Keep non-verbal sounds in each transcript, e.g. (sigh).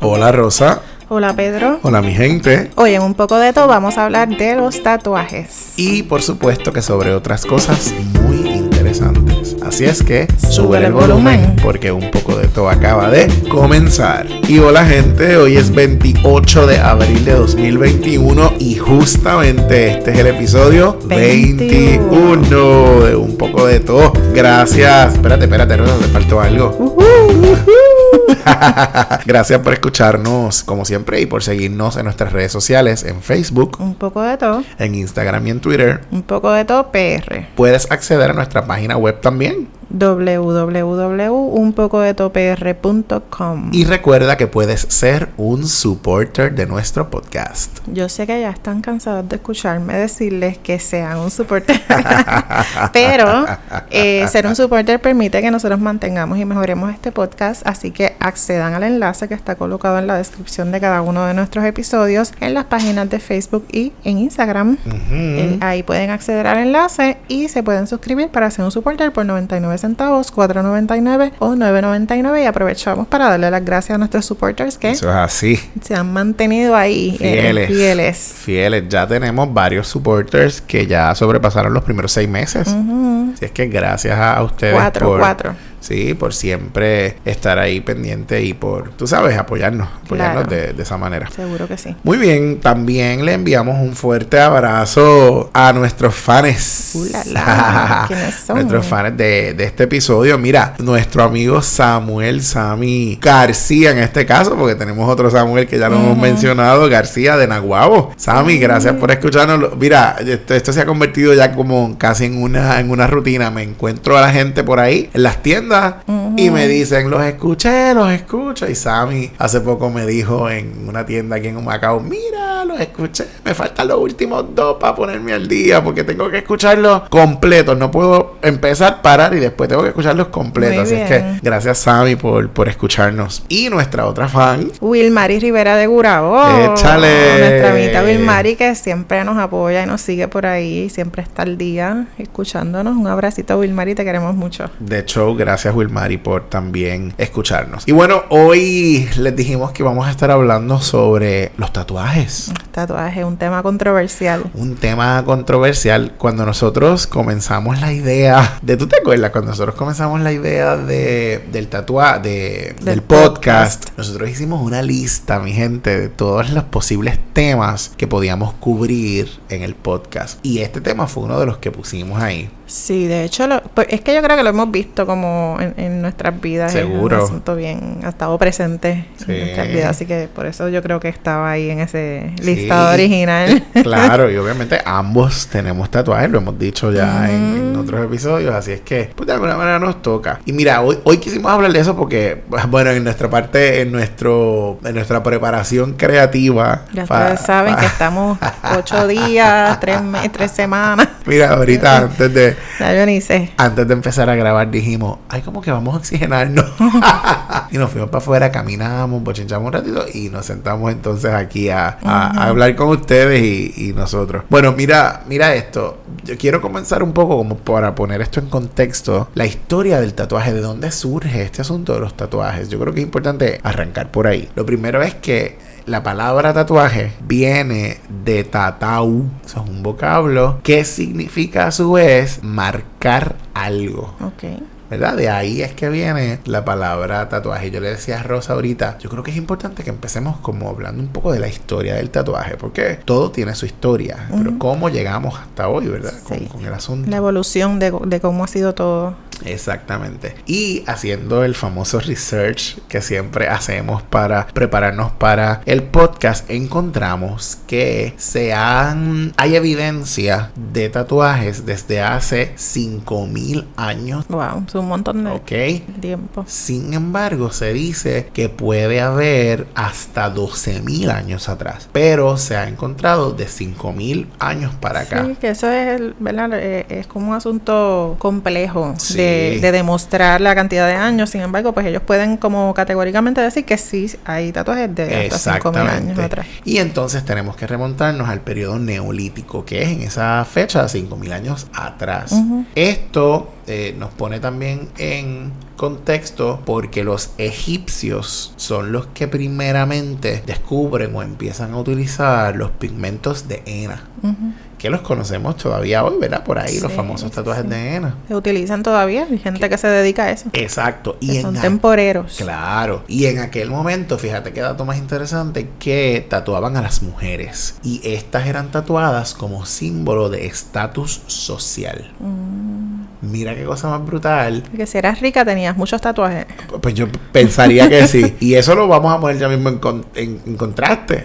Hola Rosa. Hola Pedro. Hola mi gente. Hoy en un poco de todo vamos a hablar de los tatuajes. Y por supuesto que sobre otras cosas muy interesantes. Así es que Sube el volumen. porque un poco de todo acaba de comenzar. Y hola gente, hoy es 28 de abril de 2021 y justamente este es el episodio 21, 21 de un poco de todo. Gracias. Espérate, espérate, Rosa, te faltó algo. (laughs) Gracias por escucharnos como siempre y por seguirnos en nuestras redes sociales, en Facebook, un poco de todo. en Instagram y en Twitter. Un poco de todo PR. Puedes acceder a nuestra página web también. thing? www.unpocodetopr.com Y recuerda que puedes ser un supporter de nuestro podcast. Yo sé que ya están cansados de escucharme decirles que sean un supporter. (laughs) Pero eh, ser un supporter permite que nosotros mantengamos y mejoremos este podcast. Así que accedan al enlace que está colocado en la descripción de cada uno de nuestros episodios en las páginas de Facebook y en Instagram. Eh, ahí pueden acceder al enlace y se pueden suscribir para ser un supporter por 99 centavos, 4.99 o 9.99 y aprovechamos para darle las gracias a nuestros supporters que Eso es así. se han mantenido ahí eh, Fieles. fieles. Fieles. Ya tenemos varios supporters que ya sobrepasaron los primeros seis meses. Ujú. Así es que gracias a ustedes Cuatro, por, cuatro. Sí, por siempre estar ahí pendiente y por, tú sabes, apoyarnos, apoyarnos Claro. de, de esa manera. Seguro que sí. Muy bien, también le enviamos un fuerte abrazo a nuestros fans. Uh, la, la. (laughs) ¿Quiénes son? Nuestros fans de, de este episodio. Mira, nuestro amigo Samuel Sami García en este caso, porque tenemos otro Samuel que ya lo hemos mencionado, García de Naguabo. Sami, gracias por escucharnos. Mira, esto, esto se ha convertido ya como casi en una, en una rutina. Me encuentro a la gente por ahí en las tiendas y me dicen, los escuché, los escucho. Y Sammy hace poco me dijo en una tienda aquí en Humacao, mira, los escuché. Me faltan los últimos dos para ponerme al día porque tengo que escucharlos completos. No puedo empezar, parar y después tengo que escucharlos completos. Así es que gracias Sammy por, por escucharnos. Y nuestra otra fan, Wilmary Rivera de Gurabo. Échale. Nuestra amiguita Wilmary que siempre nos apoya y nos sigue por ahí, siempre está al día escuchándonos. Un abracito Wilmary, te queremos mucho. de hecho, gracias Wilmary por también escucharnos. Y bueno, hoy les dijimos que vamos a estar hablando sobre los tatuajes. Tatuaje, un tema controversial. un tema controversial cuando nosotros comenzamos la idea de tú te acuerdas cuando nosotros comenzamos la idea de del tatuaje de, del, Del podcast, podcast. nosotros hicimos una lista mi gente de todos los posibles temas que podíamos cubrir en el podcast y este tema fue uno de los que pusimos ahí Sí, de hecho, lo- pues, es que yo creo que lo hemos visto como en, en nuestras vidas. Seguro. Es un asunto bien, ha estado presente Sí. en nuestras vidas, así que por eso yo creo que estaba ahí en ese Sí. listado original. (laughs) claro y obviamente (laughs) ambos tenemos tatuajes lo hemos dicho ya en, otros episodios así es que pues de alguna manera nos toca y mira hoy, hoy quisimos hablar de eso porque (laughs) bueno en nuestra parte en nuestro en nuestra preparación creativa Ya ustedes saben que estamos ocho días, tres, tres semanas. mira ahorita antes de (laughs) Ya yo ni sé. antes de empezar a grabar dijimos ay como que vamos a oxigenarnos (laughs) y nos fuimos para afuera caminamos bochinchamos un ratito y nos sentamos entonces aquí a, a- a Ujú. hablar con ustedes y, y nosotros. Bueno mira mira esto. Yo quiero comenzar un poco como para poner esto en contexto la historia del tatuaje de dónde surge este asunto de los tatuajes yo creo que es importante arrancar por ahí. Lo primero es que la palabra tatuaje viene de tatau, eso es un vocablo que significa a su vez marcar algo. ¿Verdad? De ahí es que viene la palabra tatuaje. Yo le decía a Rosa ahorita, yo creo que es importante que empecemos como hablando un poco de la historia del tatuaje, porque todo tiene su historia, pero cómo llegamos hasta hoy, ¿verdad? Con, Sí. con el asunto. La evolución de, de cómo ha sido todo. Exactamente. Y haciendo el famoso research que siempre hacemos para prepararnos para el podcast, encontramos que se han hay evidencia de tatuajes desde hace 5000 años. Wow, un montón de tiempo. Sin embargo, se dice que puede haber hasta 12.000 años atrás, pero se ha encontrado de 5.000 años para acá. Sí, que eso es, ¿verdad? Eh, es como un asunto complejo Sí. de, de demostrar la cantidad de años. Sin embargo, pues ellos pueden como categóricamente decir que sí hay tatuajes de hasta 5.000 años atrás. Y entonces tenemos que remontarnos al periodo neolítico, que es en esa fecha, 5.000 años atrás. Esto eh, nos pone también en, contexto porque los egipcios son los que primeramente descubren o empiezan a utilizar los pigmentos de henna. Que los conocemos todavía hoy, ¿verdad? Por ahí, los famosos tatuajes sí. de henna. Se utilizan todavía. Hay gente que se dedica a eso. Exacto. que Y son en, a- temporeros. Claro. Y en aquel momento, fíjate qué dato más interesante, que tatuaban a las mujeres. Y estas eran tatuadas como símbolo de estatus social. Mira qué cosa más brutal. Porque si eras rica tenías muchos tatuajes. Pues yo pensaría que sí. (laughs) Y eso lo vamos a poner ya mismo en, con- en- en contraste.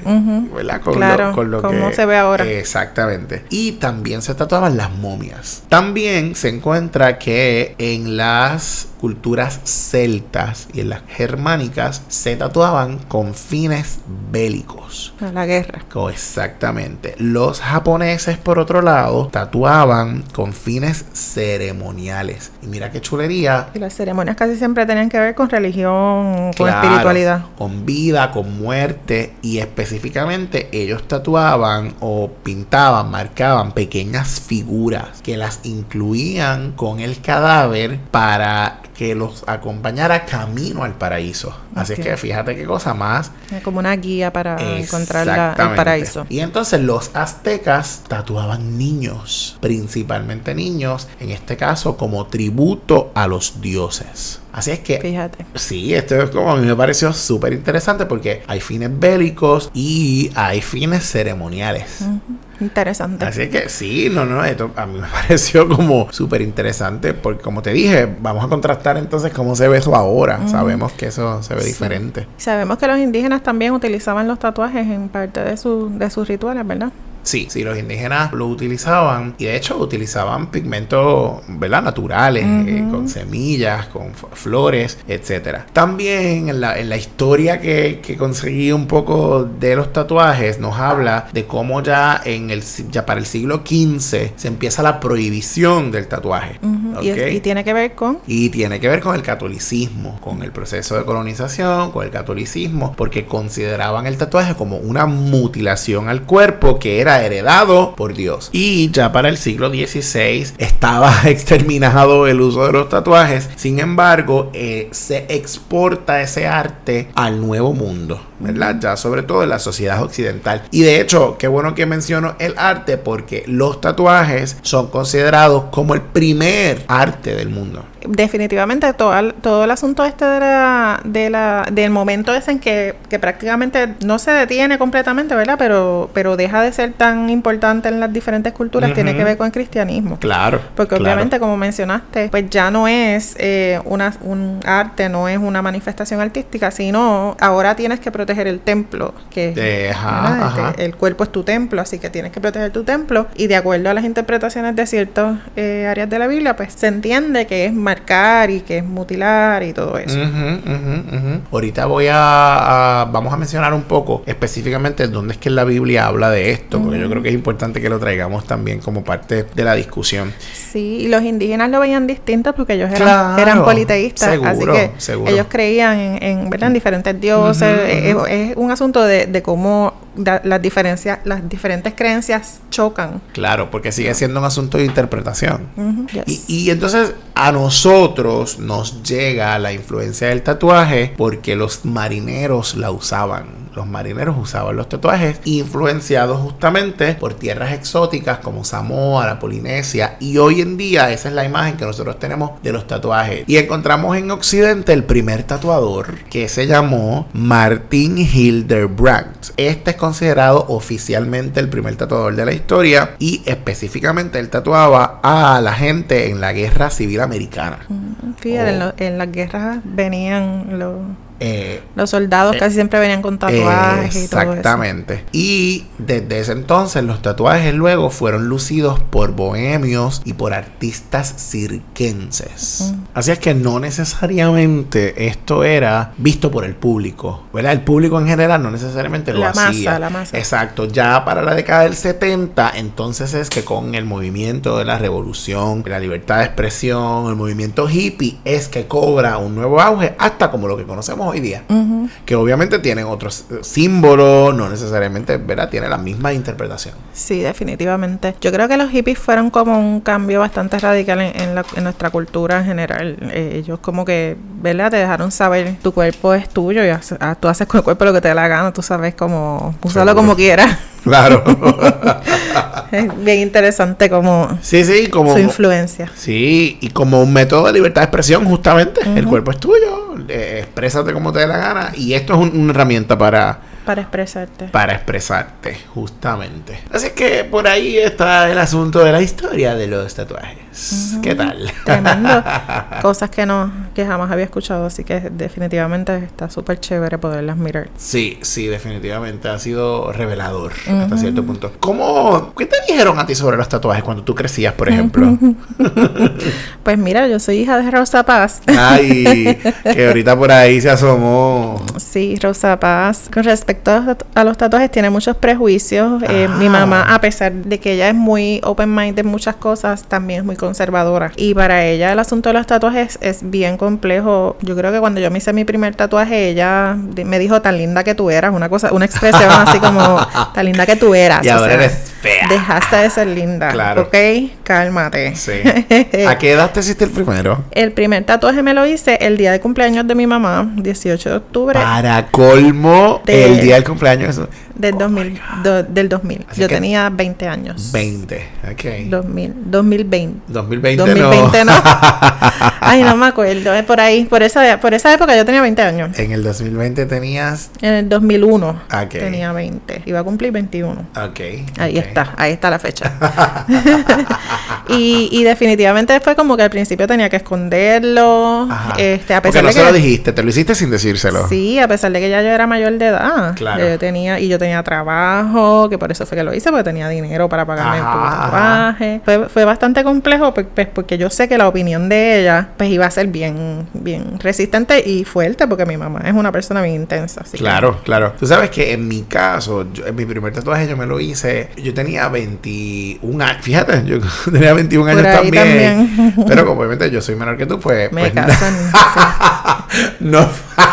¿Verdad? Con Claro, lo, con lo como que se ve ahora. Exactamente. Y también se tatuaban las momias. También se encuentra que en las culturas celtas y en las germánicas se tatuaban con fines bélicos. A la guerra. Exactamente. Los japoneses, por otro lado, tatuaban con fines ceremoniales. Y mira qué chulería. Y las ceremonias casi siempre tenían que ver con religión, con espiritualidad. Con vida, con muerte. Y específicamente ellos tatuaban o pintaban, marcaban pequeñas figuras que las incluían con el cadáver para que los acompañara camino al paraíso. Así es que fíjate qué cosa más Como una guía para encontrar la- el paraíso. Y entonces los aztecas tatuaban niños, principalmente niños, en este caso como tributo a los dioses. Así es que Fíjate. Sí, esto es como a mí me pareció súper interesante porque hay fines bélicos y hay fines ceremoniales. Ujú. Interesante. Así que sí, no, no, esto a mí me (laughs) pareció como súper interesante porque como te dije, vamos a contrastar entonces cómo se ve eso ahora. Sabemos que eso se ve Sí. diferente. Sabemos que los indígenas también utilizaban los tatuajes en parte de, su, de sus rituales, ¿verdad? Sí, sí, los indígenas lo utilizaban y de hecho utilizaban pigmentos, ¿verdad? Naturales, eh, con semillas, con flores, etcétera. También en la, en la historia que, que conseguí un poco de los tatuajes nos habla de cómo ya en el ya para el siglo XV se empieza la prohibición del tatuaje. Y tiene que ver con Y tiene que ver con el catolicismo, con el proceso de colonización, con el catolicismo, porque consideraban el tatuaje como una mutilación al cuerpo que era heredado por Dios. Y ya para el siglo XVI estaba (laughs) exterminado el uso de los tatuajes, sin embargo, eh, se exporta ese arte al nuevo mundo, ¿verdad? Ya sobre todo en la sociedad occidental. Y de hecho, qué bueno que menciono el arte porque los tatuajes son considerados como el primer arte del mundo. definitivamente todo el, todo el asunto este de la, de la, del momento ese en que, que prácticamente no se detiene completamente, ¿verdad? Pero, pero deja de ser tan importante en las diferentes culturas, tiene que ver con el cristianismo. Claro. Porque claro. obviamente, como mencionaste, pues ya no es eh, una, un arte, no es una manifestación artística, sino ahora tienes que proteger el templo, que Eh, ajá, ajá. Este, el cuerpo es tu templo, así que tienes que proteger tu templo. Y de acuerdo a las interpretaciones de ciertas eh, áreas de la Biblia, pues se entiende que es marcar y que es mutilar y todo eso. Ahorita voy a, a- Vamos a mencionar un poco específicamente dónde es que la Biblia habla de esto, porque yo creo que es importante que lo traigamos también como parte de la discusión. Sí, y los indígenas lo veían distinto porque ellos eran, Claro, eran politeístas, seguro, así que seguro. ellos creían en, en, ¿verdad? en diferentes dioses. Es- un asunto de, de cómo da- las diferencias, las diferentes creencias chocan. Claro, porque sigue siendo un asunto de interpretación. Y, yes. y entonces a nosotros nos llega la influencia del tatuaje porque los marineros la usaban. Los marineros usaban los tatuajes influenciados justamente por tierras exóticas como Samoa, la Polinesia. Y hoy en día esa es la imagen que nosotros tenemos de los tatuajes. Y encontramos en Occidente el primer tatuador que se llamó Martin Hildebrandt. Este es considerado oficialmente el primer tatuador de la historia y específicamente él tatuaba a la gente en la guerra civil americana. Fíjate, en, Oh. lo- en las guerras venían los, Eh, los soldados, Eh, casi siempre venían con tatuajes y todo eso. Exactamente. Y desde ese entonces los tatuajes luego fueron lucidos por bohemios y por artistas cirquenses. Así es que no necesariamente esto era visto por el público, ¿verdad? El público en general no necesariamente lo La masa, hacía. la masa. Exacto. Ya para la década del 70, entonces es que con el movimiento de la revolución, la libertad de expresión, el movimiento hippie, es que cobra un nuevo auge hasta como lo que conocemos hoy día. Que obviamente tienen otros eh, símbolos, no necesariamente, ¿verdad? Tiene la misma interpretación. Sí, definitivamente. Yo creo que los hippies fueron como un cambio bastante radical en, nuestra cultura en general. Eh, ellos como que, ¿verdad? Te dejaron saber, tu cuerpo es tuyo y ah, tú haces con el cuerpo lo que te dé la gana, tú sabes cómo, usarlo como quieras. Claro. es (laughs) bien interesante como, sí, sí, como su influencia. Sí, y como un método de libertad de expresión, justamente. El cuerpo es tuyo, eh, exprésate como te dé la gana. Y esto es una herramienta para para expresarte. Para expresarte, justamente. Así que por ahí está el asunto de la historia de los tatuajes. ¿Qué tal? Tremendo. (laughs) Cosas que no, que jamás había escuchado, así que definitivamente está súper chévere poderlas mirar. Sí, sí, definitivamente ha sido revelador hasta cierto punto. ¿Cómo, qué te dijeron a ti sobre los tatuajes cuando tú crecías, por ejemplo? (laughs) pues mira, yo soy hija de Rosa Paz. Ay, que ahorita por ahí se asomó. Sí, Rosa Paz. Con respecto a los tatuajes tiene muchos prejuicios. Eh, mi mamá, a pesar de que ella es muy open mind en muchas cosas, también es muy conservadora. Y para ella el asunto de los tatuajes es bien complejo. Yo creo que cuando yo me hice mi primer tatuaje, ella me dijo tan linda que tú eras, una cosa, una expresión (laughs) así como tan linda que tú eras. Y ahora eres fea. Dejaste de ser linda. Claro. Ok, cálmate. Sí. (laughs) ¿A qué edad te hiciste el primero? El primer tatuaje me lo hice el día de cumpleaños de mi mamá, 18 de octubre. Para colmo, el día del cumpleaños. Del 2000. del 2000. Yo tenía 20 años. 20, ok. 2000, 2020. 2020, 2020 no. (laughs) Ay, no me acuerdo. Por ahí, por esa, por esa época yo tenía 20 años. En el 2020 tenías. En el 2001 tenía 20. Iba a cumplir 21. Ok. Ahí está, ahí está la fecha. (laughs) y, y, definitivamente fue como que al principio tenía que esconderlo. Este, a pesar Porque no se lo dijiste, te lo hiciste sin decírselo. Sí, a pesar de que ya yo era mayor de edad. Claro. Yo tenía, y yo tenía trabajo, que por eso fue que lo hice, porque tenía dinero para pagarme el tatuaje. Fue, fue, bastante complejo, pues, pues, porque yo sé que la opinión de ella, pues iba a ser bien, bien resistente y fuerte, porque mi mamá es una persona bien intensa. claro, claro. Tú sabes que en mi caso, en mi primer tatuaje yo me lo hice, yo tenía 21 años, fíjate, yo (laughs) tenía 21 años también, (laughs) Pero como obviamente yo soy menor que tú, pues... Me pues, (laughs) no,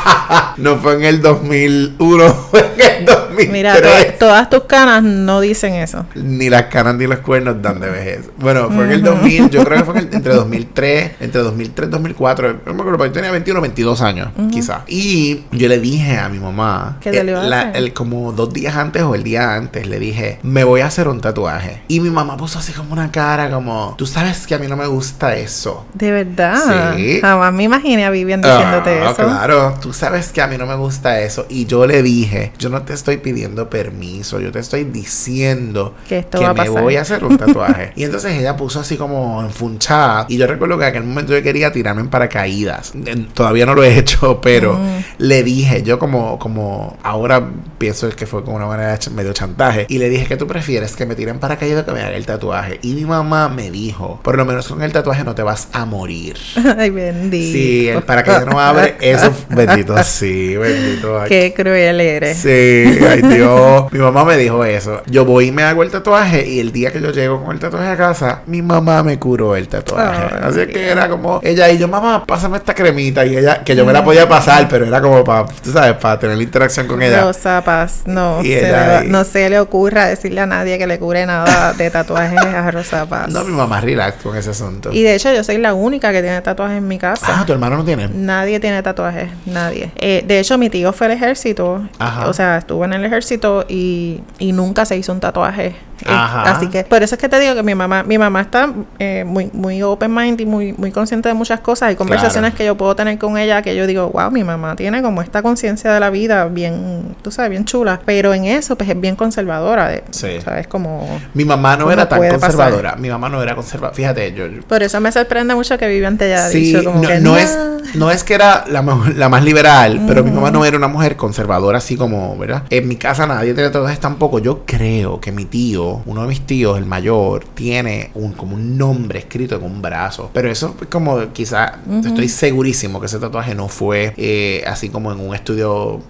(laughs) no fue en el 2001, fue en el 2003. Mira, todas tus canas no dicen eso. Ni las canas ni los cuernos dan de vejez. Bueno, fue en el 2000, yo creo que fue entre 2003, entre 2003 y 2004. No me acuerdo, yo tenía 21 22 años, quizás. Y yo le dije a mi mamá, ¿Qué te eh, el, como dos días antes o el día antes, le dije, me voy a hacer un tatuaje. Y mi mamá puso así como una cara, como, tú sabes que a mí no me gusta eso. De verdad. Sí. Jamás me imaginé a Vivian diciéndote ah, eso. Claro, tú sabes que a mí no me gusta eso. Y yo le dije, yo no te estoy pidiendo permiso, yo te estoy diciendo que, me voy a hacer un (laughs) tatuaje. y entonces ella puso así como enfunchada. Y yo recuerdo que en aquel momento yo quería tirarme en paracaídas. Todavía no lo he (laughs) hecho, pero mm. le dije, yo como, como ahora pienso que fue como una manera de medio chantaje. Y le dije que tú prefieres que me tiren paracaídas que me haga el tatuaje. Y mi mamá me dijo, por lo menos con el tatuaje no te vas a morir. (laughs) Ay, bendito. Sí, el paracaídas no abre, eso, bendito, sí, bendito. Qué cruel eres. Sí, ay (laughs) Dios. Mi mamá me dijo eso. Yo voy y me hago el tatuaje y el día que yo llego con el tatuaje a casa, mi mamá me curó el tatuaje. Así que era como ella y yo, mamá, pásame esta cremita y ella, que yo me la podía pasar, pero era como para, tú sabes, para tener la interacción con ella. Rosa Paz, no, se le, no se le ocurra decirle a nadie que le cure nada de tatuajes a Rosa Paz. No, mi mamá relax con ese asunto. Y de hecho yo soy la única que tiene tatuajes en mi casa. Ah, tu hermano no tiene. Nadie tiene tatuajes, nadie. Eh, de hecho, mi tío fue al ejército, o sea, estuvo en el ejército y, y nunca se hizo un tatuaje eh, así que por eso es que te digo que mi mamá, mi mamá está eh, muy, muy open mind y muy, muy consciente de muchas cosas. Hay conversaciones que yo puedo tener con ella que yo digo, wow, mi mamá tiene como esta conciencia de la vida bien, tú sabes, bien chula. Pero en eso, pues es bien conservadora. De, sí. ¿Sabes? Como. Mi mamá no era tan conservadora. Mi mamá no era conservadora. Fíjate, yo, Por eso me sorprende mucho que Vivian ya haya dicho como no, que. No, es, (laughs) no es que era la, la más liberal, pero mi mamá no era una mujer conservadora así como, ¿verdad? En mi casa nadie tiene tatuajes tampoco. Yo creo que mi tío uno de mis tíos, el mayor, tiene un como un nombre escrito en un brazo. Pero eso es como quizá, estoy segurísimo que ese tatuaje no fue eh, así como en un estudio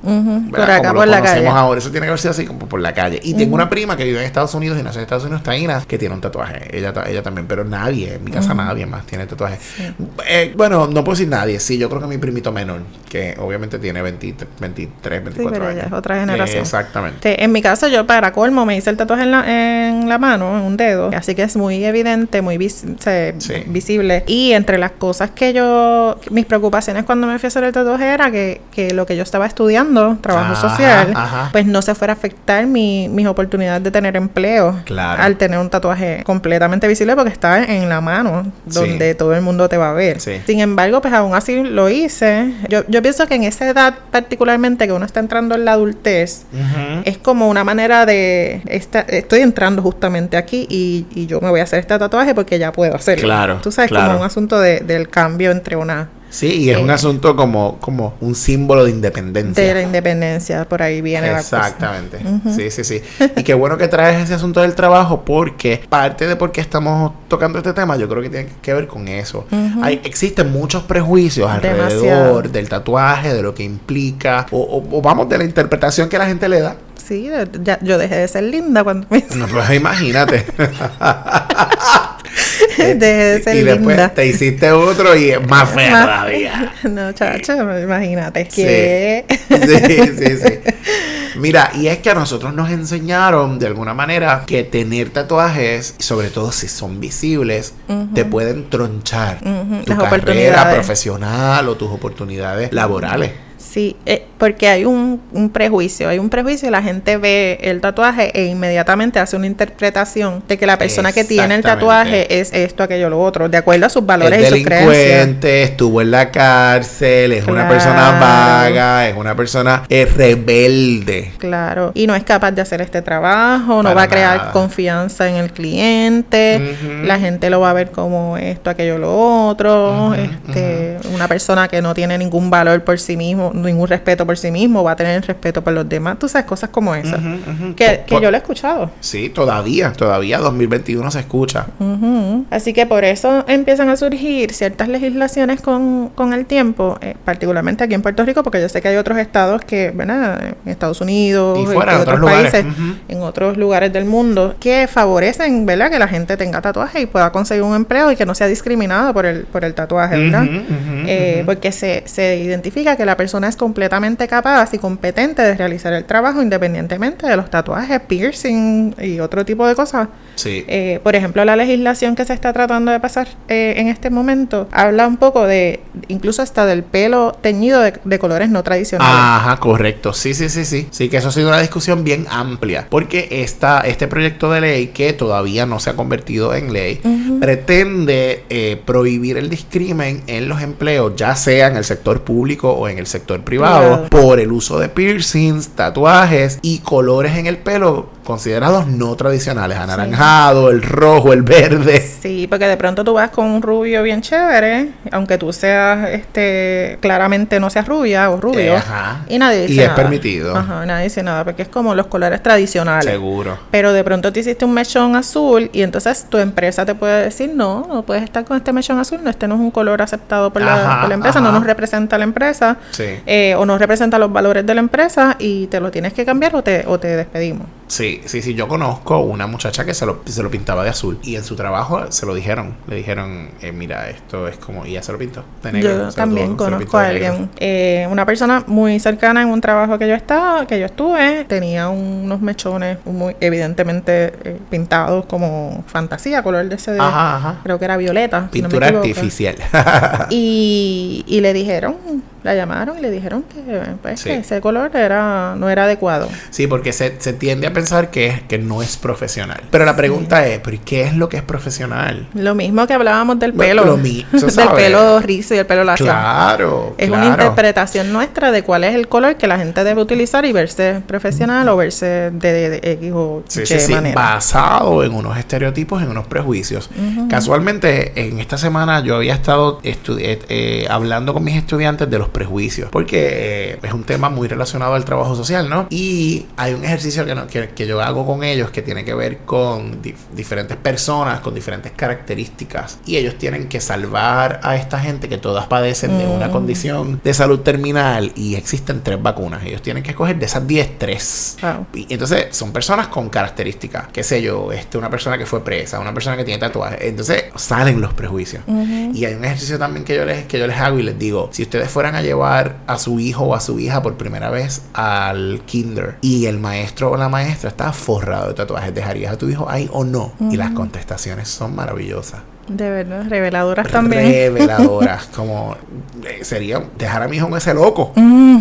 por acá, por la calle. ahora. Eso tiene que haber sido así como por la calle. Y tengo una prima que vive en Estados Unidos y nació en Estados Unidos, Taina, que tiene un tatuaje. Ella, ella también, pero nadie, en mi casa nadie más tiene tatuaje. Eh, bueno, no puedo decir nadie. Sí, yo creo que mi primito menor, que obviamente tiene 23, 24 años. es otra generación. exactamente. en mi caso, yo para colmo me hice el tatuaje en la, en la mano, en un dedo. Así que es muy evidente, muy visible. Y entre las cosas que yo, mis preocupaciones cuando me fui a hacer el tatuaje era que, que lo que yo estaba estudiando, trabajo social, pues no se fuera a afectar mi, mis oportunidades de tener empleo. Claro. Al tener un tatuaje completamente visible porque está en la mano, donde todo el mundo te va a ver. Sin embargo, pues aún así lo hice. Yo, yo pienso que en esa edad particularmente que uno está entrando en la adultez, es como una manera de... estoy entrando justamente aquí y, y, yo me voy a hacer este tatuaje porque ya puedo hacerlo. Claro. Tú sabes, como un asunto de, del cambio entre una Sí, y es un asunto como, como un símbolo de independencia. De la independencia, por ahí viene Exactamente. Sí, sí, sí. y qué bueno que traes ese asunto del trabajo porque parte de por qué estamos tocando este tema yo creo que tiene que ver con eso. Hay, existen muchos prejuicios alrededor del tatuaje, de lo que implica, o, o, vamos, de la interpretación que la gente le da. Sí, ya, yo dejé de ser linda cuando me... No, pues imagínate. (laughs) (laughs) de ser y después te hiciste otro y es más (laughs) fea todavía. (laughs) No, chacho, imagínate. que Sí, sí, sí. Mira, y es que a nosotros nos enseñaron de alguna manera que tener tatuajes, sobre todo si son visibles, te pueden tronchar tu carrera profesional o tus oportunidades laborales. Sí, eh, porque hay un, un, prejuicio, hay un prejuicio y la gente ve el tatuaje e inmediatamente hace una interpretación de que la persona que tiene el tatuaje es esto, aquello, lo otro, de acuerdo a sus valores y sus creencias. estuvo en la cárcel, es una persona vaga, es una persona rebelde. Claro, y no es capaz de hacer este trabajo, no va a crear confianza en el cliente, la gente lo va a ver como esto, aquello, lo otro, este, una persona que no tiene ningún valor por sí mismo ningún respeto por sí mismo, va a tener respeto por los demás. Tú sabes, cosas como esas. Que, que yo lo he escuchado. Sí, todavía, todavía 2021 se escucha. Así que por eso empiezan a surgir ciertas legislaciones con, con el tiempo, eh, particularmente aquí en Puerto Rico, porque yo sé que hay otros estados que, ¿verdad? En Estados Unidos, y fuera, en otros, países, en otros lugares del mundo, que favorecen, ¿verdad? Que la gente tenga tatuaje y pueda conseguir un empleo y que no sea discriminado por el, por el tatuaje, ¿verdad? Eh, porque se, se identifica que la persona es completamente capaz y competente de realizar el trabajo independientemente de los tatuajes, piercing y otro tipo de cosas. Sí. Eh, por ejemplo, la legislación que se está tratando de pasar eh, en este momento habla un poco de, incluso hasta del pelo teñido de, colores no tradicionales. Ajá, correcto. Sí, sí, sí, sí. Sí, que eso ha sido una discusión bien amplia. Porque esta, este proyecto de ley, que todavía no se ha convertido en ley, pretende eh, prohibir el discrimen en los empleos, ya sea en el sector público o en el sector privado, por el uso de piercings, tatuajes y colores en el pelo considerados no tradicionales, anaranjado, el rojo, el verde. Sí, porque de pronto tú vas con un rubio bien chévere, aunque tú seas este claramente no seas rubia o rubio, y nadie dice y es permitido. Ajá, nadie dice nada, porque es como los colores tradicionales. Seguro. Pero de pronto te hiciste un mechón azul y entonces tu empresa te puede decir, "No, no puedes estar con este mechón azul, no este no es un color aceptado por, la, empresa, no nos representa la empresa." Eh, o no representa los valores de la empresa y te lo tienes que cambiar o te o te despedimos. Sí, sí, sí. Yo conozco una muchacha que se lo, se lo pintaba de azul. Y en su trabajo se lo dijeron. Le dijeron, eh, mira, esto es como... Y ya se lo pintó. yo también conozco a alguien. Eh, una persona muy cercana en un trabajo que yo estaba, que yo estuve, tenía unos mechones muy evidentemente eh, pintados como fantasía, color de ese... ajá, ajá. Creo que era violeta. Pintura artificial. (laughs) y, y le dijeron la llamaron y le dijeron que, pues, ese color era no era adecuado. Sí, porque se, se tiende a pensar que, que no es profesional. Pero la pregunta es, ¿pero qué es lo que es profesional? Lo mismo que hablábamos del pelo. Lo mismo, (laughs) del pelo rizo y el pelo lacio. Claro. Es una interpretación nuestra de cuál es el color que la gente debe utilizar y verse profesional o verse de, de, X o sí, sí, sí, Basado en unos estereotipos, en unos prejuicios. Casualmente, en esta semana yo había estado eh, eh, hablando con mis estudiantes de los prejuicios, porque eh, es un tema muy relacionado al trabajo social, ¿no? Y hay un ejercicio que, no, que, que yo hago con ellos que tiene que ver con diferentes personas, con diferentes características, y ellos tienen que salvar a esta gente que todas padecen de una mm. condición de salud terminal y existen tres vacunas. Ellos tienen que escoger de esas 10 tres. Y entonces son personas con características, qué sé yo, este, una persona que fue presa, una persona que tiene tatuajes. Entonces salen los prejuicios. Y hay un ejercicio también que yo les que yo les hago y les digo, si ustedes fueran a llevar a su hijo o a su hija por primera vez al kinder y el maestro o la maestra está forrado de tatuajes, ¿dejarías a tu hijo ahí o no? Y las contestaciones son maravillosas. De verdad, reveladoras también. (laughs) Reveladoras, como eh, sería dejar a mi hijo con ese loco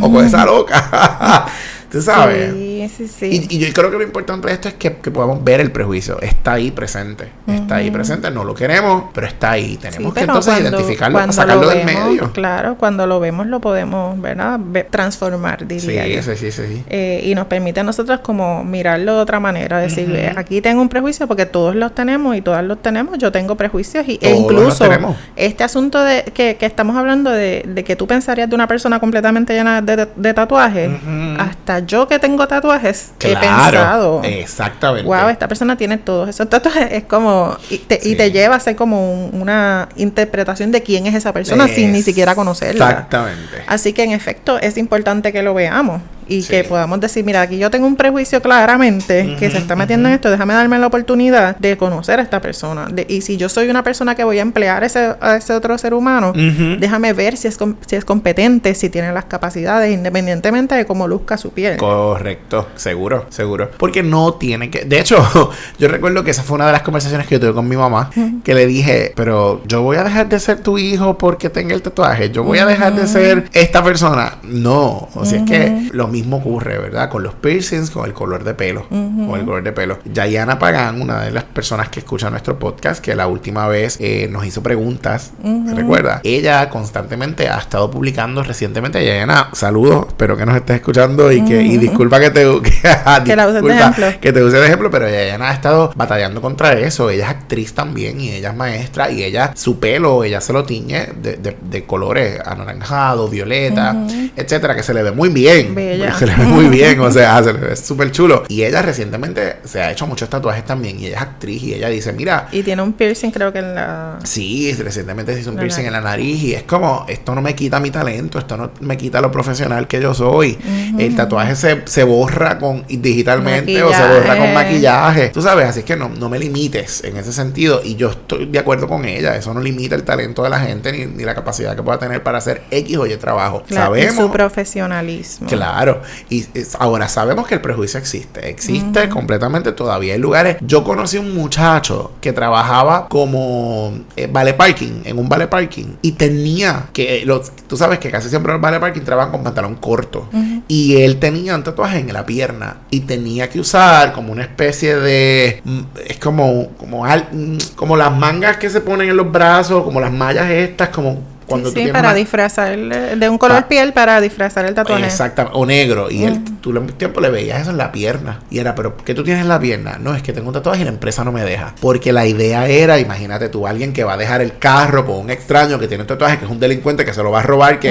o con esa loca. (laughs) ¿Tú sabes? Sí, sí, sí. Y, yo creo que lo importante de esto es que, podamos ver el prejuicio. Está ahí presente. Está ahí presente. No lo queremos, pero está ahí. Tenemos que entonces identificarlo, sacarlo del medio. Claro, cuando lo vemos lo podemos, ¿verdad? transformar, diría sí, Sí, sí, sí. Eh, y nos permite a nosotros como mirarlo de otra manera. Decir, aquí tengo un prejuicio porque todos los tenemos y todas los tenemos. Yo tengo prejuicios y, e incluso este asunto de que, estamos hablando de, que tú pensarías de una persona completamente llena de, tatuajes, hasta yo que tengo tatuajes he pensado. Exactamente. Wow, esta persona tiene todos esos tatuajes. Es como. Y te, y te lleva a hacer como una interpretación de quién es esa persona sin ni siquiera conocerla. Exactamente. Así que en efecto es importante que lo veamos y que podamos decir, mira, aquí yo tengo un prejuicio claramente que se está metiendo en esto, déjame darme la oportunidad de conocer a esta persona. y si yo soy una persona que voy a emplear ese, a ese otro ser humano, déjame ver si es, si es competente, si tiene las capacidades, independientemente de cómo luzca su piel. Correcto, seguro, seguro. Porque no tiene que... De hecho, (laughs) yo recuerdo que esa fue una de las conversaciones que yo tuve con mi mamá, que le dije, pero yo voy a dejar de ser tu hijo porque tenga el tatuaje, yo voy a dejar de ser esta persona. No, o sea, es que lo mismo mismo ocurre, ¿verdad? Con los piercings, con el color de pelo. Con el color de pelo. Yayana Pagan, una de las personas que escucha nuestro podcast, que la última vez eh, nos hizo preguntas, recuerda? Ella constantemente ha estado publicando recientemente. Yayana, saludos, espero que nos estés escuchando y que y disculpa que te, (laughs) que, la uses de ejemplo. que te use de ejemplo, pero Yayana ha estado batallando contra eso. Ella es actriz también y ella es maestra y ella, su pelo, ella se lo tiñe de, de, colores anaranjado, violeta, etcétera, que se le ve muy bien. Bella se le ve muy bien, o sea, se le ve súper chulo. Y ella recientemente se ha hecho muchos tatuajes también y ella es actriz y ella dice, mira... Y tiene un piercing creo que en la... Sí, recientemente se hizo un piercing en la nariz y es como, esto no me quita mi talento, esto no me quita lo profesional que yo soy. El tatuaje se, se borra con digitalmente o se borra con maquillaje. Tú sabes, así que no, no me limites en ese sentido y yo estoy de acuerdo con ella, eso no limita el talento de la gente ni, ni la capacidad que pueda tener para hacer X o Y trabajo. Sabemos... su profesionalismo. Claro, y ahora sabemos que el prejuicio existe. Existe completamente todavía. Hay lugares. Yo conocí un muchacho que trabajaba como eh, vale parking, en un vale parking. Y tenía que. Los, tú sabes que casi siempre los vale parking trabajan con pantalón corto. Y él tenía un tatuaje en la pierna. Y tenía que usar como una especie de. Mm, es como. Como, mm, como las mangas que se ponen en los brazos, como las mallas estas, como sí, para disfrazar de un color piel para disfrazar el tatuaje. Exactamente, o negro. Y él, tú un tiempo le veías eso en la pierna. Y era, pero ¿qué tú tienes en la pierna? No, es que tengo un tatuaje y la empresa no me deja. Porque la idea era, imagínate tú, alguien que va a dejar el carro con un extraño que tiene un tatuaje, que es un delincuente que se lo va a robar, que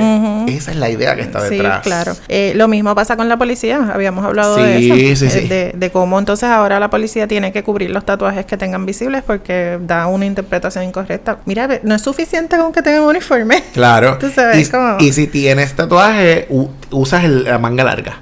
esa es la idea que está detrás. Sí, claro. Eh, lo mismo pasa con la policía. Habíamos hablado de eso. Sí, de, de cómo entonces ahora la policía tiene que cubrir los tatuajes que tengan visibles porque da una interpretación incorrecta. Mira, no es suficiente con que tengan un uniforme Claro. y, si tienes tatuaje, usas la manga larga.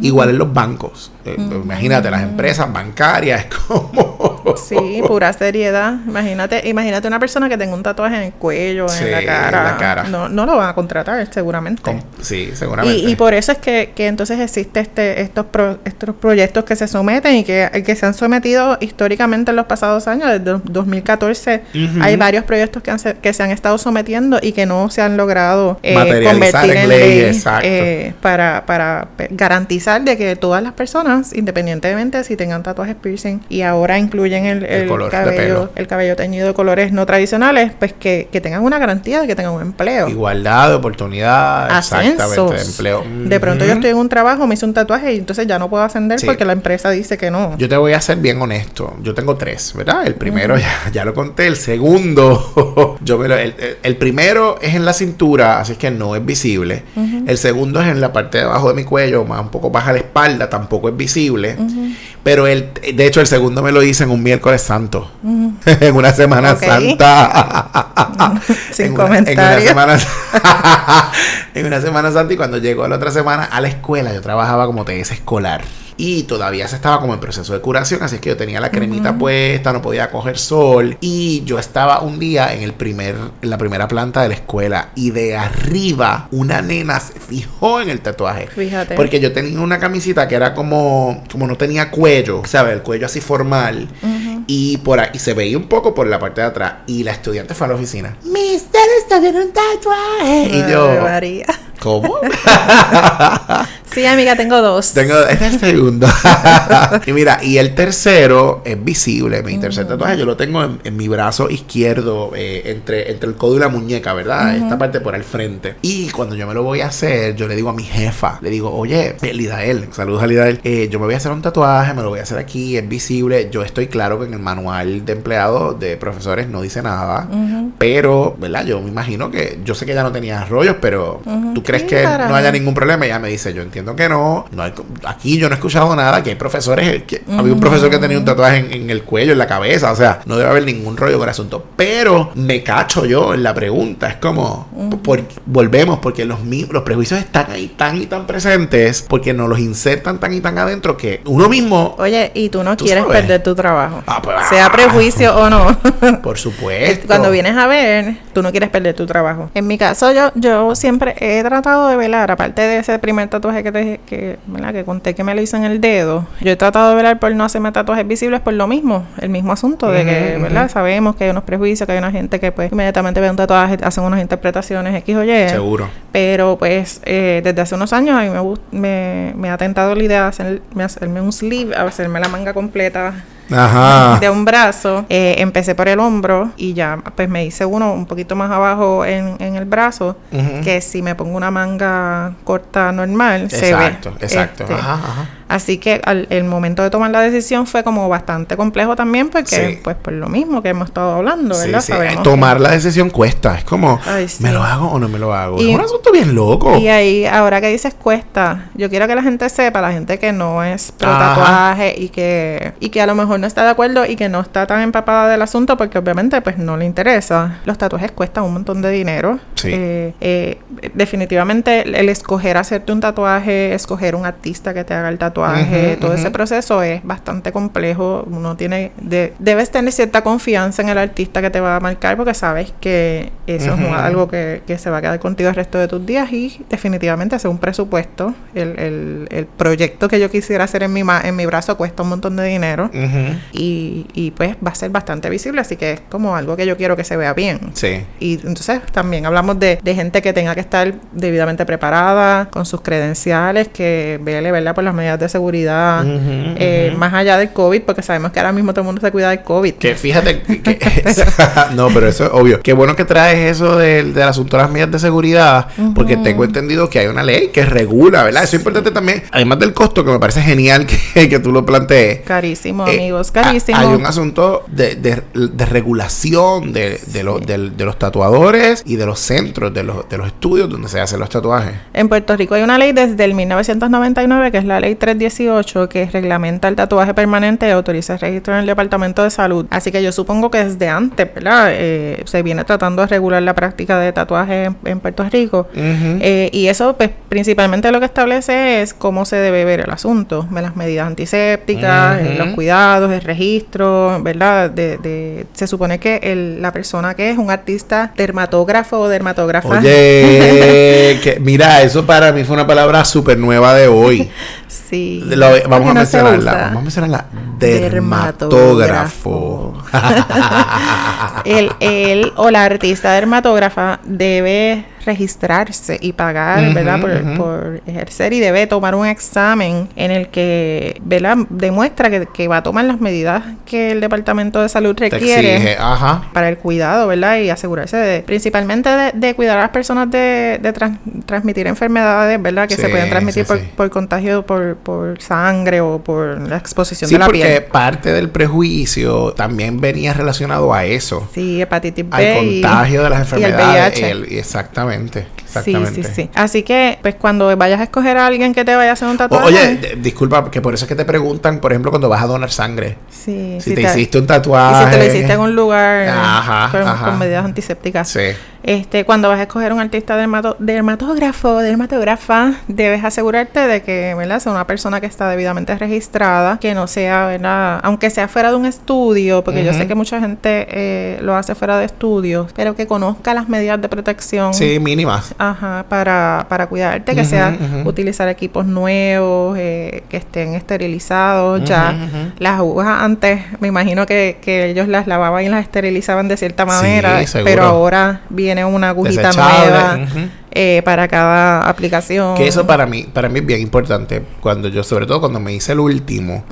Igual en los bancos. Eh, imagínate, las empresas bancarias, (laughs) es como. Sí, pura seriedad. Imagínate, imagínate una persona que tenga un tatuaje en el cuello, en, la cara. No, no lo van a contratar, seguramente. sí, seguramente. Y, por eso es que, que entonces existe este, estos, estos proyectos que se someten y que, que se han sometido históricamente en los pasados años. Desde 2014 hay varios proyectos que, han, que se han estado sometiendo y que no se han logrado eh, convertir en, ley, eh, para, para garantizar de que todas las personas, independientemente si tengan tatuajes piercing, y ahora incluye incluyen el, cabello, el cabello teñido de colores no tradicionales, pues que, tengan una garantía de que tengan un empleo. Igualdad de oportunidad, exactamente, de empleo. De pronto yo estoy en un trabajo, me hice un tatuaje y entonces ya no puedo ascender porque la empresa dice que no. Yo te voy a ser bien honesto. Yo tengo tres, ¿verdad? El primero ya, ya lo conté. El segundo, (laughs) yo me el, primero es en la cintura, así que no es visible. El segundo es en la parte de abajo de mi cuello, más un poco baja la espalda, tampoco es visible. Pero el, de hecho, el segundo me lo hice en un miércoles santo. (laughs) en una Semana Santa. (laughs) Sin comentarios. En una, semana, (laughs) en una Semana Santa y cuando llegó la otra semana a la escuela, yo trabajaba como TS escolar y todavía se estaba como en proceso de curación, así que yo tenía la cremita puesta, no podía coger sol y yo estaba un día en el primer en la primera planta de la escuela y de arriba una nena se fijó en el tatuaje. Fíjate. Porque yo tenía una camisita que era como como no tenía cuello, ¿sabes? El cuello así formal y por ahí se veía un poco por la parte de atrás y la estudiante fue a la oficina. Mister, está viendo un tatuaje. y yo María. ¿Cómo? (laughs) Sí, amiga, tengo dos. Tengo, este es el segundo. (laughs) y mira, y el tercero es visible. Mi tercer tatuaje yo lo tengo en, mi brazo izquierdo, eh, entre, entre el codo y la muñeca, ¿verdad? Esta parte por el frente. Y cuando yo me lo voy a hacer, yo le digo a mi jefa, le digo, oye, Lidael, saludos a Lidael, eh, yo me voy a hacer un tatuaje, me lo voy a hacer aquí, es visible. Yo estoy claro que en el manual de empleado de profesores no dice nada, pero, ¿verdad? Yo me imagino que, yo sé que ya no tenía rollos, pero ¿tú crees que no haya ningún problema? Y ella me dice, yo entiendo que no. no hay, aquí yo no he escuchado nada, que hay profesores, que había un profesor que tenía un tatuaje en, el cuello, en la cabeza, o sea, no debe haber ningún rollo con el asunto. Pero me cacho yo en la pregunta, es como, volvemos, porque los, los prejuicios están ahí tan y tan presentes, porque nos los insertan tan y tan adentro que uno mismo... Oye, y tú no quieres perder tu trabajo, ah, pues, sea ah. prejuicio o no. (laughs) Por supuesto. Cuando vienes a ver, tú no quieres perder tu trabajo. En mi caso, yo, yo siempre he tratado de velar, aparte de ese primer tatuaje que que, que conté que me lo hice en el dedo, yo he tratado de velar por no hacerme tatuajes visibles por lo mismo, el mismo asunto de que, ¿verdad? Sabemos que hay unos prejuicios, que hay una gente que pues inmediatamente ve un tatuaje, hacen unas interpretaciones X o Y. Seguro. Pero pues eh, desde hace unos años a mí me, me, me ha tentado la idea de hacerme un sleeve, hacerme la manga completa de un brazo. Eh, empecé por el hombro y ya pues me hice uno un poquito más abajo en, en el brazo, que si me pongo una manga corta normal, se ve. Exacto, exacto. Este, Así que al, el momento de tomar la decisión fue como bastante complejo también porque, pues, por lo mismo que hemos estado hablando, ¿verdad? Sí, tomar la decisión cuesta. Es como, ¿me lo hago o no me lo hago? es un asunto bien loco. Y ahí, ahora que dices cuesta, yo quiero que la gente sepa, la gente que no es pro tatuaje y que, y que a lo mejor no está de acuerdo y que no está tan empapada del asunto porque obviamente pues no le interesa. Los tatuajes cuestan un montón de dinero. Sí. Eh, eh, definitivamente el escoger hacerte un tatuaje, escoger un artista que te haga el tatuaje, todo ese proceso es bastante complejo. Uno tiene, de, debes tener cierta confianza en el artista que te va a marcar porque sabes que eso es algo que, que, se va a quedar contigo el resto de tus días y definitivamente hacer un presupuesto. El, el, el proyecto que yo quisiera hacer en mi, en mi brazo cuesta un montón de dinero y, y pues va a ser bastante visible, así que es como algo que yo quiero que se vea bien. Sí. Y entonces también hablamos de, de gente que tenga que estar debidamente preparada, con sus credenciales, que vele, ¿verdad? Por las medidas de seguridad, eh, más allá del COVID, porque sabemos que ahora mismo todo el mundo se cuida del COVID. Que fíjate, que, (laughs) (laughs) no, pero eso es obvio. Qué bueno que traes eso del, asunto de las medidas de seguridad, porque tengo entendido que hay una ley que regula, ¿verdad? Eso es importante también, además del costo, que me parece genial que, (laughs) que tú lo plantees. Carísimo, eh, amigos, carísimo. Hay un asunto de, de, regulación de, de, de, los tatuadores y de los centros, de los, de los estudios donde se hacen los tatuajes. En Puerto Rico hay una ley desde el 1999, que es la ley 3 18 que reglamenta el tatuaje permanente y autoriza el registro en el Departamento de Salud. Así que yo supongo que desde antes, ¿verdad? Eh, se viene tratando de regular la práctica de tatuaje en, Puerto Rico. Eh, y eso, pues, principalmente lo que establece es cómo se debe ver el asunto, las medidas antisépticas, eh, los cuidados, el registro, ¿verdad? De, se supone que el, la persona que es un artista dermatógrafo o dermatógrafa. Oye, (laughs) que, mira, eso para mí fue una palabra súper nueva de hoy. (laughs) Sí. Vamos, a mencionarla, vamos a mencionarla. Dermatógrafo. (laughs) el, el o la artista dermatógrafa debe registrarse y pagar, ¿verdad? Por, por, ejercer y debe tomar un examen en el que, ¿verdad? Demuestra que, que va a tomar las medidas que el Departamento de Salud requiere para el cuidado, ¿verdad? Y asegurarse de, principalmente de, cuidar a las personas de, de transmitir enfermedades, ¿verdad? Que se pueden transmitir por, por, contagio por, por sangre o por la exposición de la piel. Sí, porque parte del prejuicio también venía relacionado a eso. Sí, hepatitis B. Al contagio de las enfermedades. Y el exactamente. Exactamente. Sí, sí, sí. Así que, pues cuando vayas a escoger a alguien que te vaya a hacer un tatuaje. oye, disculpa, que por eso es que te preguntan, por ejemplo, cuando vas a donar sangre. Sí. Si, te, hiciste un tatuaje. Y si te lo hiciste en un lugar con, medidas antisépticas. Sí. Este, cuando vas a escoger un artista dermato, dermatógrafo, dermatógrafa, debes asegurarte de que, ¿verdad? Sea una persona que está debidamente registrada, que no sea, ¿verdad? Aunque sea fuera de un estudio, porque yo sé que mucha gente eh, lo hace fuera de estudios, pero que conozca las medidas de protección. Sí, mínimas. Ajá, para, para cuidarte, que sea utilizar equipos nuevos, eh, que estén esterilizados ya. Las agujas antes, me imagino que, que, ellos las lavaban y las esterilizaban de cierta manera, pero ahora viene una agujita nueva. Eh, para cada aplicación. Que eso para mí, para mí es bien importante. Cuando yo, sobre todo cuando me hice el último,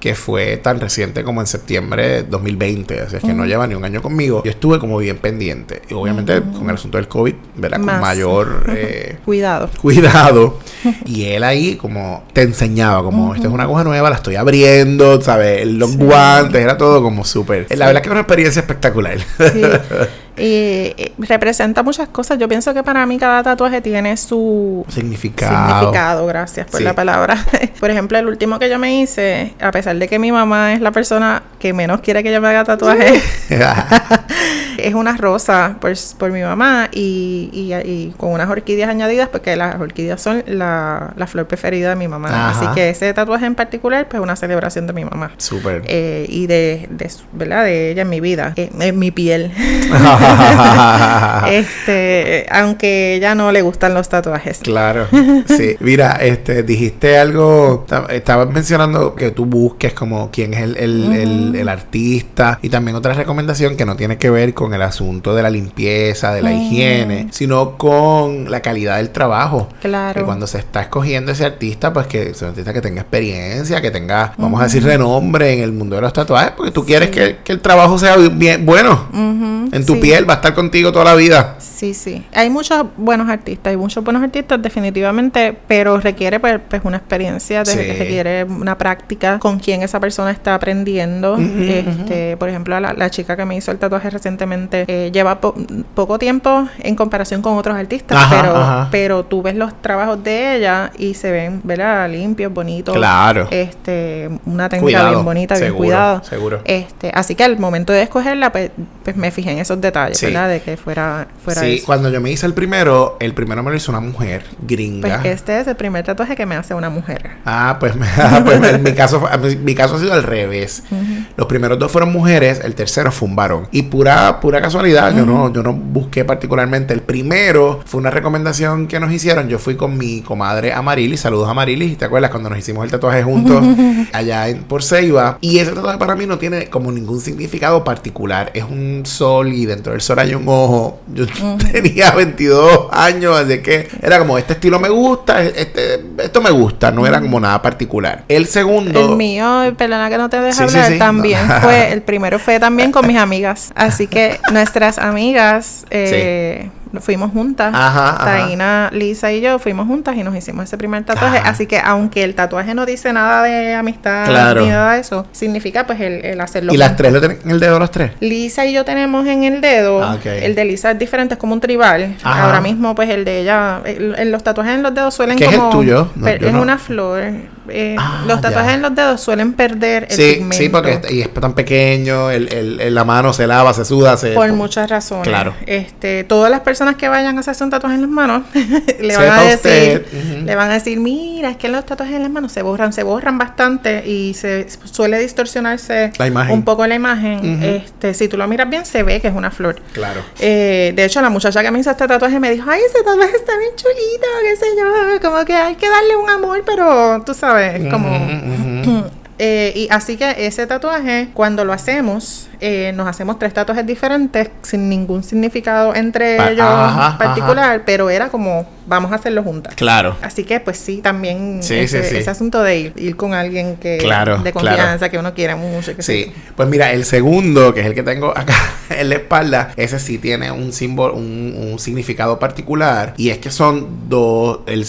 que fue tan reciente como en septiembre de 2020, así es que no lleva ni un año conmigo, yo estuve como bien pendiente. Y obviamente con el asunto del COVID, ¿verdad? Con mayor (laughs) eh, cuidado. Cuidado. (laughs) y él ahí como te enseñaba, como, esta es una cosa nueva, la estoy abriendo, ¿sabes? Los guantes, era todo como súper. La verdad que es una experiencia espectacular. Sí. (laughs) Y, representa muchas cosas. Yo pienso que para mí cada tatuaje tiene su significado. Significado, gracias por la palabra. (laughs) por ejemplo, el último que yo me hice, a pesar de que mi mamá es la persona que menos quiere que yo me haga tatuaje, (laughs) es una rosa por, por mi mamá y, y, con unas orquídeas añadidas, porque las orquídeas son la, la flor preferida de mi mamá. Así que ese tatuaje en particular, pues es una celebración de mi mamá. Súper. Eh, y de, de, ¿verdad? De ella en mi vida, eh, en mi piel. (laughs) (laughs) este, aunque ella no le gustan los tatuajes. Claro, (laughs) sí. Mira, este, dijiste algo, estabas mencionando que tú busques como quién es el, el, artista y también otra recomendación que no tiene que ver con el asunto de la limpieza, de la higiene, sino con la calidad del trabajo. Claro. Que cuando se está escogiendo ese artista, pues que sea un artista que tenga experiencia, que tenga, vamos a decir, renombre en el mundo de los tatuajes, porque tú quieres que, el trabajo sea bien bueno en tu piel, va a estar contigo toda la vida. Sí, sí. Hay muchos buenos artistas, hay muchos buenos artistas definitivamente, pero requiere pues, pues una experiencia, requiere una práctica con quien esa persona está aprendiendo. este, Por ejemplo, la, chica que me hizo el tatuaje recientemente eh, lleva poco tiempo en comparación con otros artistas, pero, pero tú ves los trabajos de ella y se ven, ¿verdad? Limpios, bonitos. Claro. Este, una técnica bien bonita, bien cuidado. Seguro. Este, así que al momento de escogerla, pues, pues me fijé en esos detalles, ¿verdad? De que fuera, fuera Sí, cuando yo me hice el primero, el primero me lo hizo una mujer gringa. Pues este es el primer tatuaje que me hace una mujer. Ah, pues, ah, pues en mi (laughs) caso, mi caso ha sido al revés. Los primeros dos fueron mujeres, el tercero fue un varón. Y pura, pura casualidad, yo no, yo no busqué particularmente. El primero fue una recomendación que nos hicieron. Yo fui con mi comadre Amarilis, saludos a Amarilis, ¿te acuerdas cuando nos hicimos el tatuaje juntos (laughs) allá en por Ceiba? Y ese tatuaje para mí no tiene como ningún significado particular. Es un sol y dentro sol hay un ojo. Yo (laughs) tenía 22 años, así que era como, este estilo me gusta, este, esto me gusta, no era como nada particular. El segundo... El mío, perdona que no te deje hablar, también fue, (laughs) el primero fue también con mis amigas, así que (laughs) nuestras amigas... Eh, fuimos juntas. Ajá, Taina, Lisa y yo fuimos juntas y nos hicimos ese primer tatuaje. Así que aunque el tatuaje no dice nada de amistad ni nada de eso, significa pues el, hacerlo. ¿Y las tres lo tienen en el dedo los tres? Lisa y yo tenemos en el dedo. Ah, el de Lisa es diferente, es como un tribal. Ahora mismo pues el de ella, en los tatuajes en los dedos suelen ¿Qué como... es el tuyo? es una flor. Eh, ah, los tatuajes en los dedos suelen perder el sí, Sí, porque y es tan pequeño, el, el, la mano se lava, se suda, se... Por muchas razones. Claro. Este, todas las personas que vayan a hacerse un tatuaje en las manos, (laughs) le van a decir, le van a decir, mira, es que los tatuajes en las manos se borran, se borran bastante y se suele distorsionarse un poco la imagen. Este, si tú lo miras bien, se ve que es una flor. Claro. Eh, de hecho, la muchacha que me hizo este tatuaje me dijo, ay, ese tatuaje está bien chulito, qué sé yo, como que hay que darle un amor, pero tú sabes, como... (clears throat) Eh, y así que ese tatuaje, cuando lo hacemos, eh, nos hacemos tres tatuajes diferentes sin ningún significado entre Pa- ellos ajá, particular, pero era como vamos a hacerlo juntas. Claro. Así que pues sí, también Sí, ese, sí, sí. ese asunto de ir, ir con alguien que Claro, de claro. confianza, que uno quiere mucho. Que Sí, pues mira, el segundo, que es el que tengo acá (laughs) en la espalda, ese sí tiene un símbolo, un, un significado particular. Y es que son dos, el,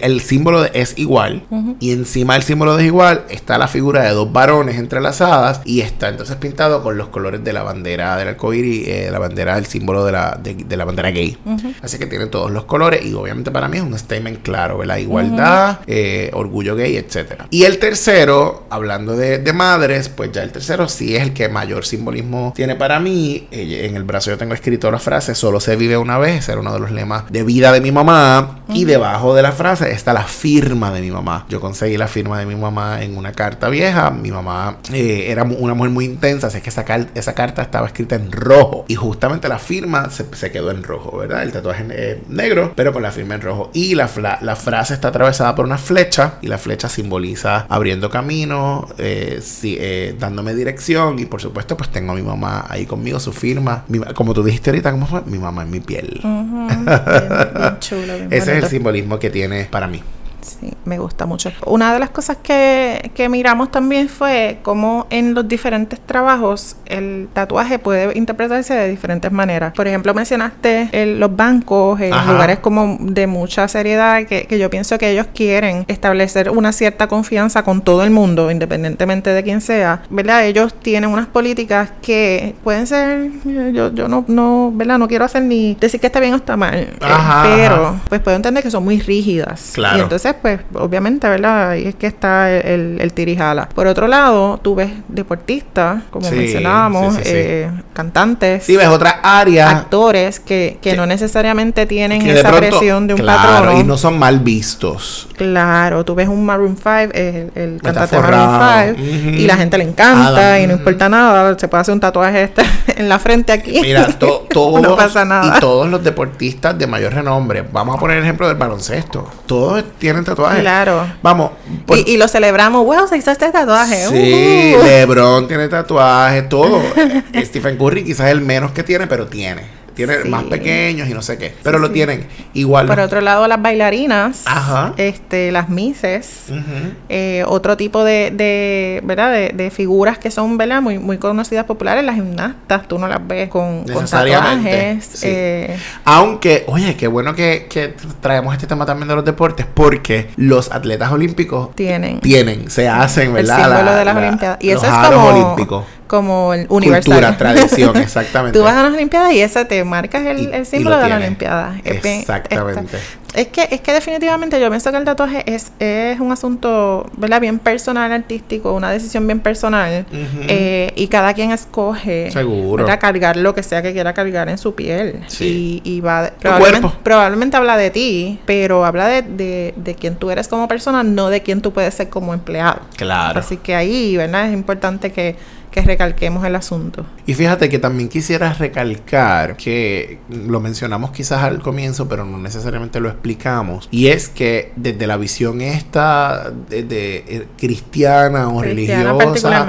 el símbolo de- es igual. Y encima del símbolo de igual está la figura de dos varones entrelazadas. Y está entonces pintado con los colores de la bandera del arcoíris, eh, la bandera, el símbolo de la, de, de la bandera gay. Así que tiene todos los colores. Y obviamente para mí es un statement claro, ¿verdad? Igualdad, eh, orgullo gay, etcétera. Y el tercero, hablando de, de madres, pues ya el tercero sí es el que mayor simbolismo tiene para mí. Eh, En el brazo yo tengo escrito la frase, solo se vive una vez, era uno de los lemas de vida de mi mamá. Y debajo de la frase está la firma de mi mamá. Yo conseguí la firma de mi mamá en una carta vieja. Mi mamá eh, era una mujer muy intensa, así que esa, car- esa carta estaba escrita en rojo. Y justamente la firma se, se quedó en rojo, ¿verdad? El tatuaje eh, negro, pero con la firma en rojo. Y la, fla- la frase está atravesada por una flecha. Y la flecha simboliza abriendo camino, eh, sí, eh, dándome dirección. Y por supuesto, pues tengo a mi mamá ahí conmigo, su firma. Mi como tú dijiste ahorita, ¿cómo fue? Mi mamá en mi piel. Ujú, bien, bien chulo, (laughs) bien Ese es el simbolismo que tiene para mí. Sí, me gusta mucho. Una de las cosas que, que miramos también fue cómo en los diferentes trabajos el tatuaje puede interpretarse de diferentes maneras. Por ejemplo, mencionaste el- los bancos, en Ajá. lugares como de mucha seriedad, que, que yo pienso que ellos quieren establecer una cierta confianza con todo el mundo, independientemente de quién sea. ¿Verdad? Ellos tienen unas políticas que pueden ser, yo, yo no, no, ¿verdad? No quiero hacer ni decir que está bien o está mal, eh, pero pues puedo entender que son muy rígidas. Claro. Y entonces, pues, obviamente, ¿verdad? Ahí es que está el, el tirijala. Por otro lado, tú ves deportistas, como Sí, mencionábamos, sí, sí, sí. eh, cantantes, Si ves otra área actores que, que no necesariamente tienen que de esa pronto- presión de un claro, patrono. y no son mal vistos. Claro, tú ves un Maroon 5, el, el cantante de. Maroon 5, Ujú. y la gente le encanta Adam, y no importa nada. Se puede hacer un tatuaje este (laughs) en la frente aquí. Mira, to- (laughs) todos, no pasa nada. y todos los deportistas de mayor renombre, vamos a poner el ejemplo del baloncesto, todos tienen tatuajes. Claro. Vamos, por- Y, y lo celebramos. Wow, se hizo este tatuaje. sí, Uh. LeBron tiene tatuaje, todo. (laughs) Stephen Curry quizás el menos que tiene, pero tiene. Tiene Sí. más pequeños y no sé qué, pero lo tienen igual. Por otro lado, las bailarinas, Ajá. este, las mises, eh, otro tipo de, de ¿verdad? De, de figuras que son, ¿verdad? Muy, muy conocidas, populares, las gimnastas, tú no las ves con, con tatuajes. sí. eh, Aunque, oye, qué bueno que, que traemos este tema también de los deportes, porque los atletas olímpicos tienen tienen, se hacen, el ¿verdad? símbolo La- de las la- Olimpiadas. Y los eso es como, olímpicos. Como el universal. Cultura, tradición, (laughs) exactamente. Tú vas a las Olimpiadas y ese te marcas el, Y- el símbolo lo de la. Olimpiada. Exactamente. Es que, es que definitivamente yo pienso que el tatuaje es, es un asunto, ¿verdad? Bien personal, artístico, una decisión bien personal. Eh, y cada quien escoge Seguro. ¿verdad? cargar lo que sea que quiera cargar en su piel. Sí. Y, y va de- probablemente, cuerpo. probablemente habla de ti, pero habla de, de, de quién tú eres como persona, no de quién tú puedes ser como empleado. Claro. Así que ahí, ¿verdad? Es importante que, que recalquemos el asunto. Y fíjate que también quisiera recalcar que lo mencionamos quizás al comienzo, pero no necesariamente lo explicamos. Y es que desde la visión esta de, de, eh, cristiana o Cristiana religiosa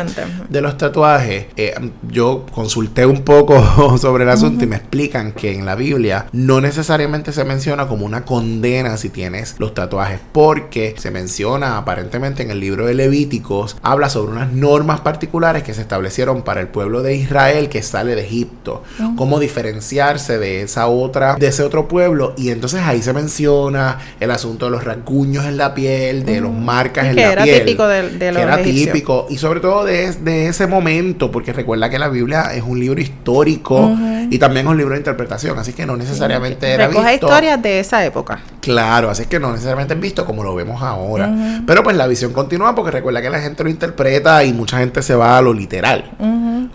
de los tatuajes, eh, yo consulté un poco (laughs) sobre el asunto y me explican que en la Biblia no necesariamente se menciona como una condena si tienes los tatuajes, porque se menciona aparentemente en el libro de Levíticos, habla sobre unas normas particulares que se establecieron para el pueblo de Israel que sale de Egipto, cómo diferenciarse de esa otra, de ese otro pueblo, y entonces ahí se menciona el asunto de los rasguños en la piel, de los marcas Y en que la era piel, típico de- de que los era egipcios. típico. Y sobre todo de, de ese momento, porque recuerda que la Biblia es un libro histórico y también es un libro de interpretación, así que no necesariamente era Recoge visto. historias de esa época. Claro, así que no necesariamente es visto como lo vemos ahora. Pero pues la visión continúa porque recuerda que la gente lo interpreta y mucha gente se va a lo literal.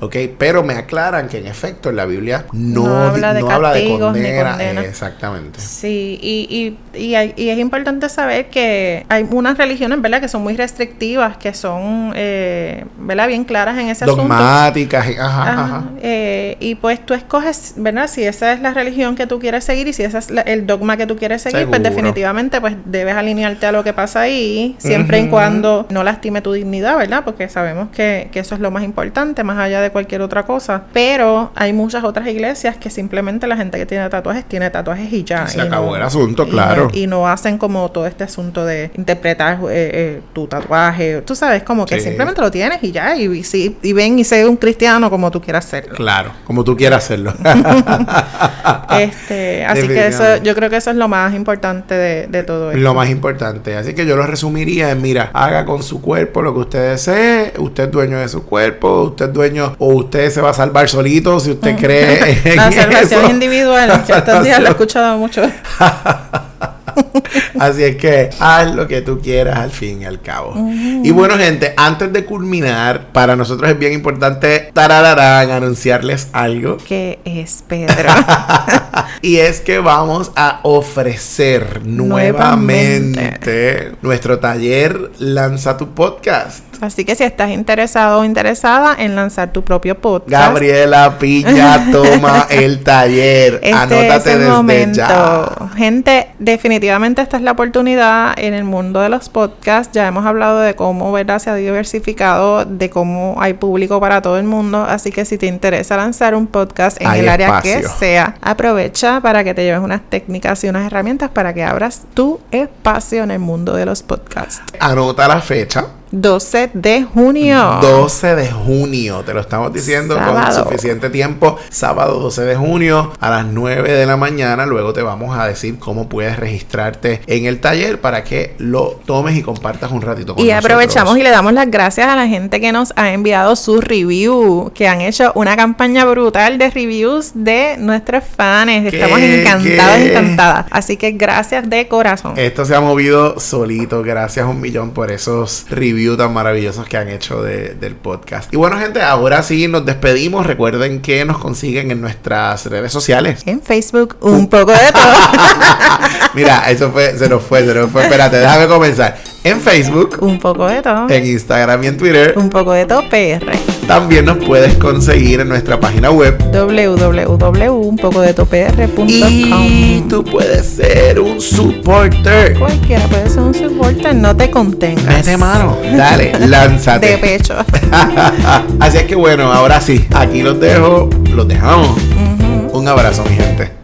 ¿Ok? Pero me aclaran que en efecto en la Biblia no, No habla de no habla de condena. condena. Exactamente. Sí, y, y, y, hay- y es importante saber que hay unas religiones, ¿verdad?, que son muy restrictivas, que son, eh, ¿verdad?, bien claras en ese asunto. Dogmáticas. Ajá, Ajá, ajá. eh, y pues tú escoges, ¿verdad? Si esa es la religión que tú quieres seguir y si ese es la- el dogma que tú quieres seguir, pues definitivamente pues debes alinearte a lo que pasa ahí, siempre y cuando no lastime tu dignidad, ¿verdad? Porque sabemos que, que eso es lo más importante, más allá de cualquier otra cosa. Pero hay muchas otras iglesias que simplemente la gente que tiene tatuajes tiene tatuajes y ya. Se y acabó no- el asunto, claro. Y, no hacen como todo este asunto de interpretar eh, eh, tu tatuaje. Tú sabes, como que Sí. simplemente lo tienes y ya. Y, y y ven y sé un cristiano como tú quieras serlo. Claro, como tú quieras hacerlo. (laughs) Este, así que eso, yo creo que eso es lo más importante de, de todo esto. Lo más importante. Así que yo lo resumiría en, mira, haga con su cuerpo lo que usted desee. Usted es dueño de su cuerpo. Usted es dueño o usted se va a salvar solito si usted cree (laughs) en La salvación eso. individual, que estos días lo he (laughs) escuchado mucho. (laughs) Así es que haz lo que tú quieras al fin y al cabo. Y bueno, gente, antes de culminar, para nosotros es bien importante tarararán, anunciarles algo. ¿Qué es Pedro? (laughs) y es que vamos a ofrecer nuevamente, Nuevamente. nuestro taller Lanza tu podcast. Así que si estás interesado o interesada en lanzar tu propio podcast, Gabriela Pilla toma (laughs) el taller. este Anótate es el desde momento. ya. Gente, definitivamente esta es la oportunidad en el mundo de los podcasts. Ya hemos hablado de cómo ¿verdad? se ha diversificado, de cómo hay público para todo el mundo. Así que si te interesa lanzar un podcast en Hay el área que sea, aprovecha para que te lleves unas técnicas y unas herramientas para que abras tu espacio en el mundo de los podcasts. Anota la fecha. 12 de junio. 12 de junio, te lo estamos diciendo con suficiente tiempo. Sábado 12 de junio a las 9 de la mañana. Luego te vamos a decir cómo puedes registrarte en el taller para que lo tomes y compartas un ratito con Y nosotros. aprovechamos y le damos las gracias a la gente que nos ha enviado su review, que han hecho una campaña brutal de reviews de nuestros fans. Estamos ¿Qué? encantadas. Así que gracias de corazón. Esto se ha movido solito. Gracias un millón por esos reviews tan maravillosos que han hecho de- del podcast. Y bueno, gente, ahora sí nos despedimos. Recuerden que nos consiguen en nuestras redes sociales. En Facebook, un poco de todo. (laughs) Mira, eso fue, se nos fue, se nos fue. Espérate, déjame comenzar. En Facebook, un poco de todo. en Instagram y en Twitter. Un poco de todo PR. También nos puedes conseguir en nuestra página web. www.unpocodetopr.com Y tú puedes ser un supporter. Cualquiera puede ser un supporter, no te contengas. Mete mano. Dale, (laughs) lánzate. De pecho. (laughs) Así es que bueno, ahora sí, aquí los dejo, los dejamos. Un abrazo, mi gente.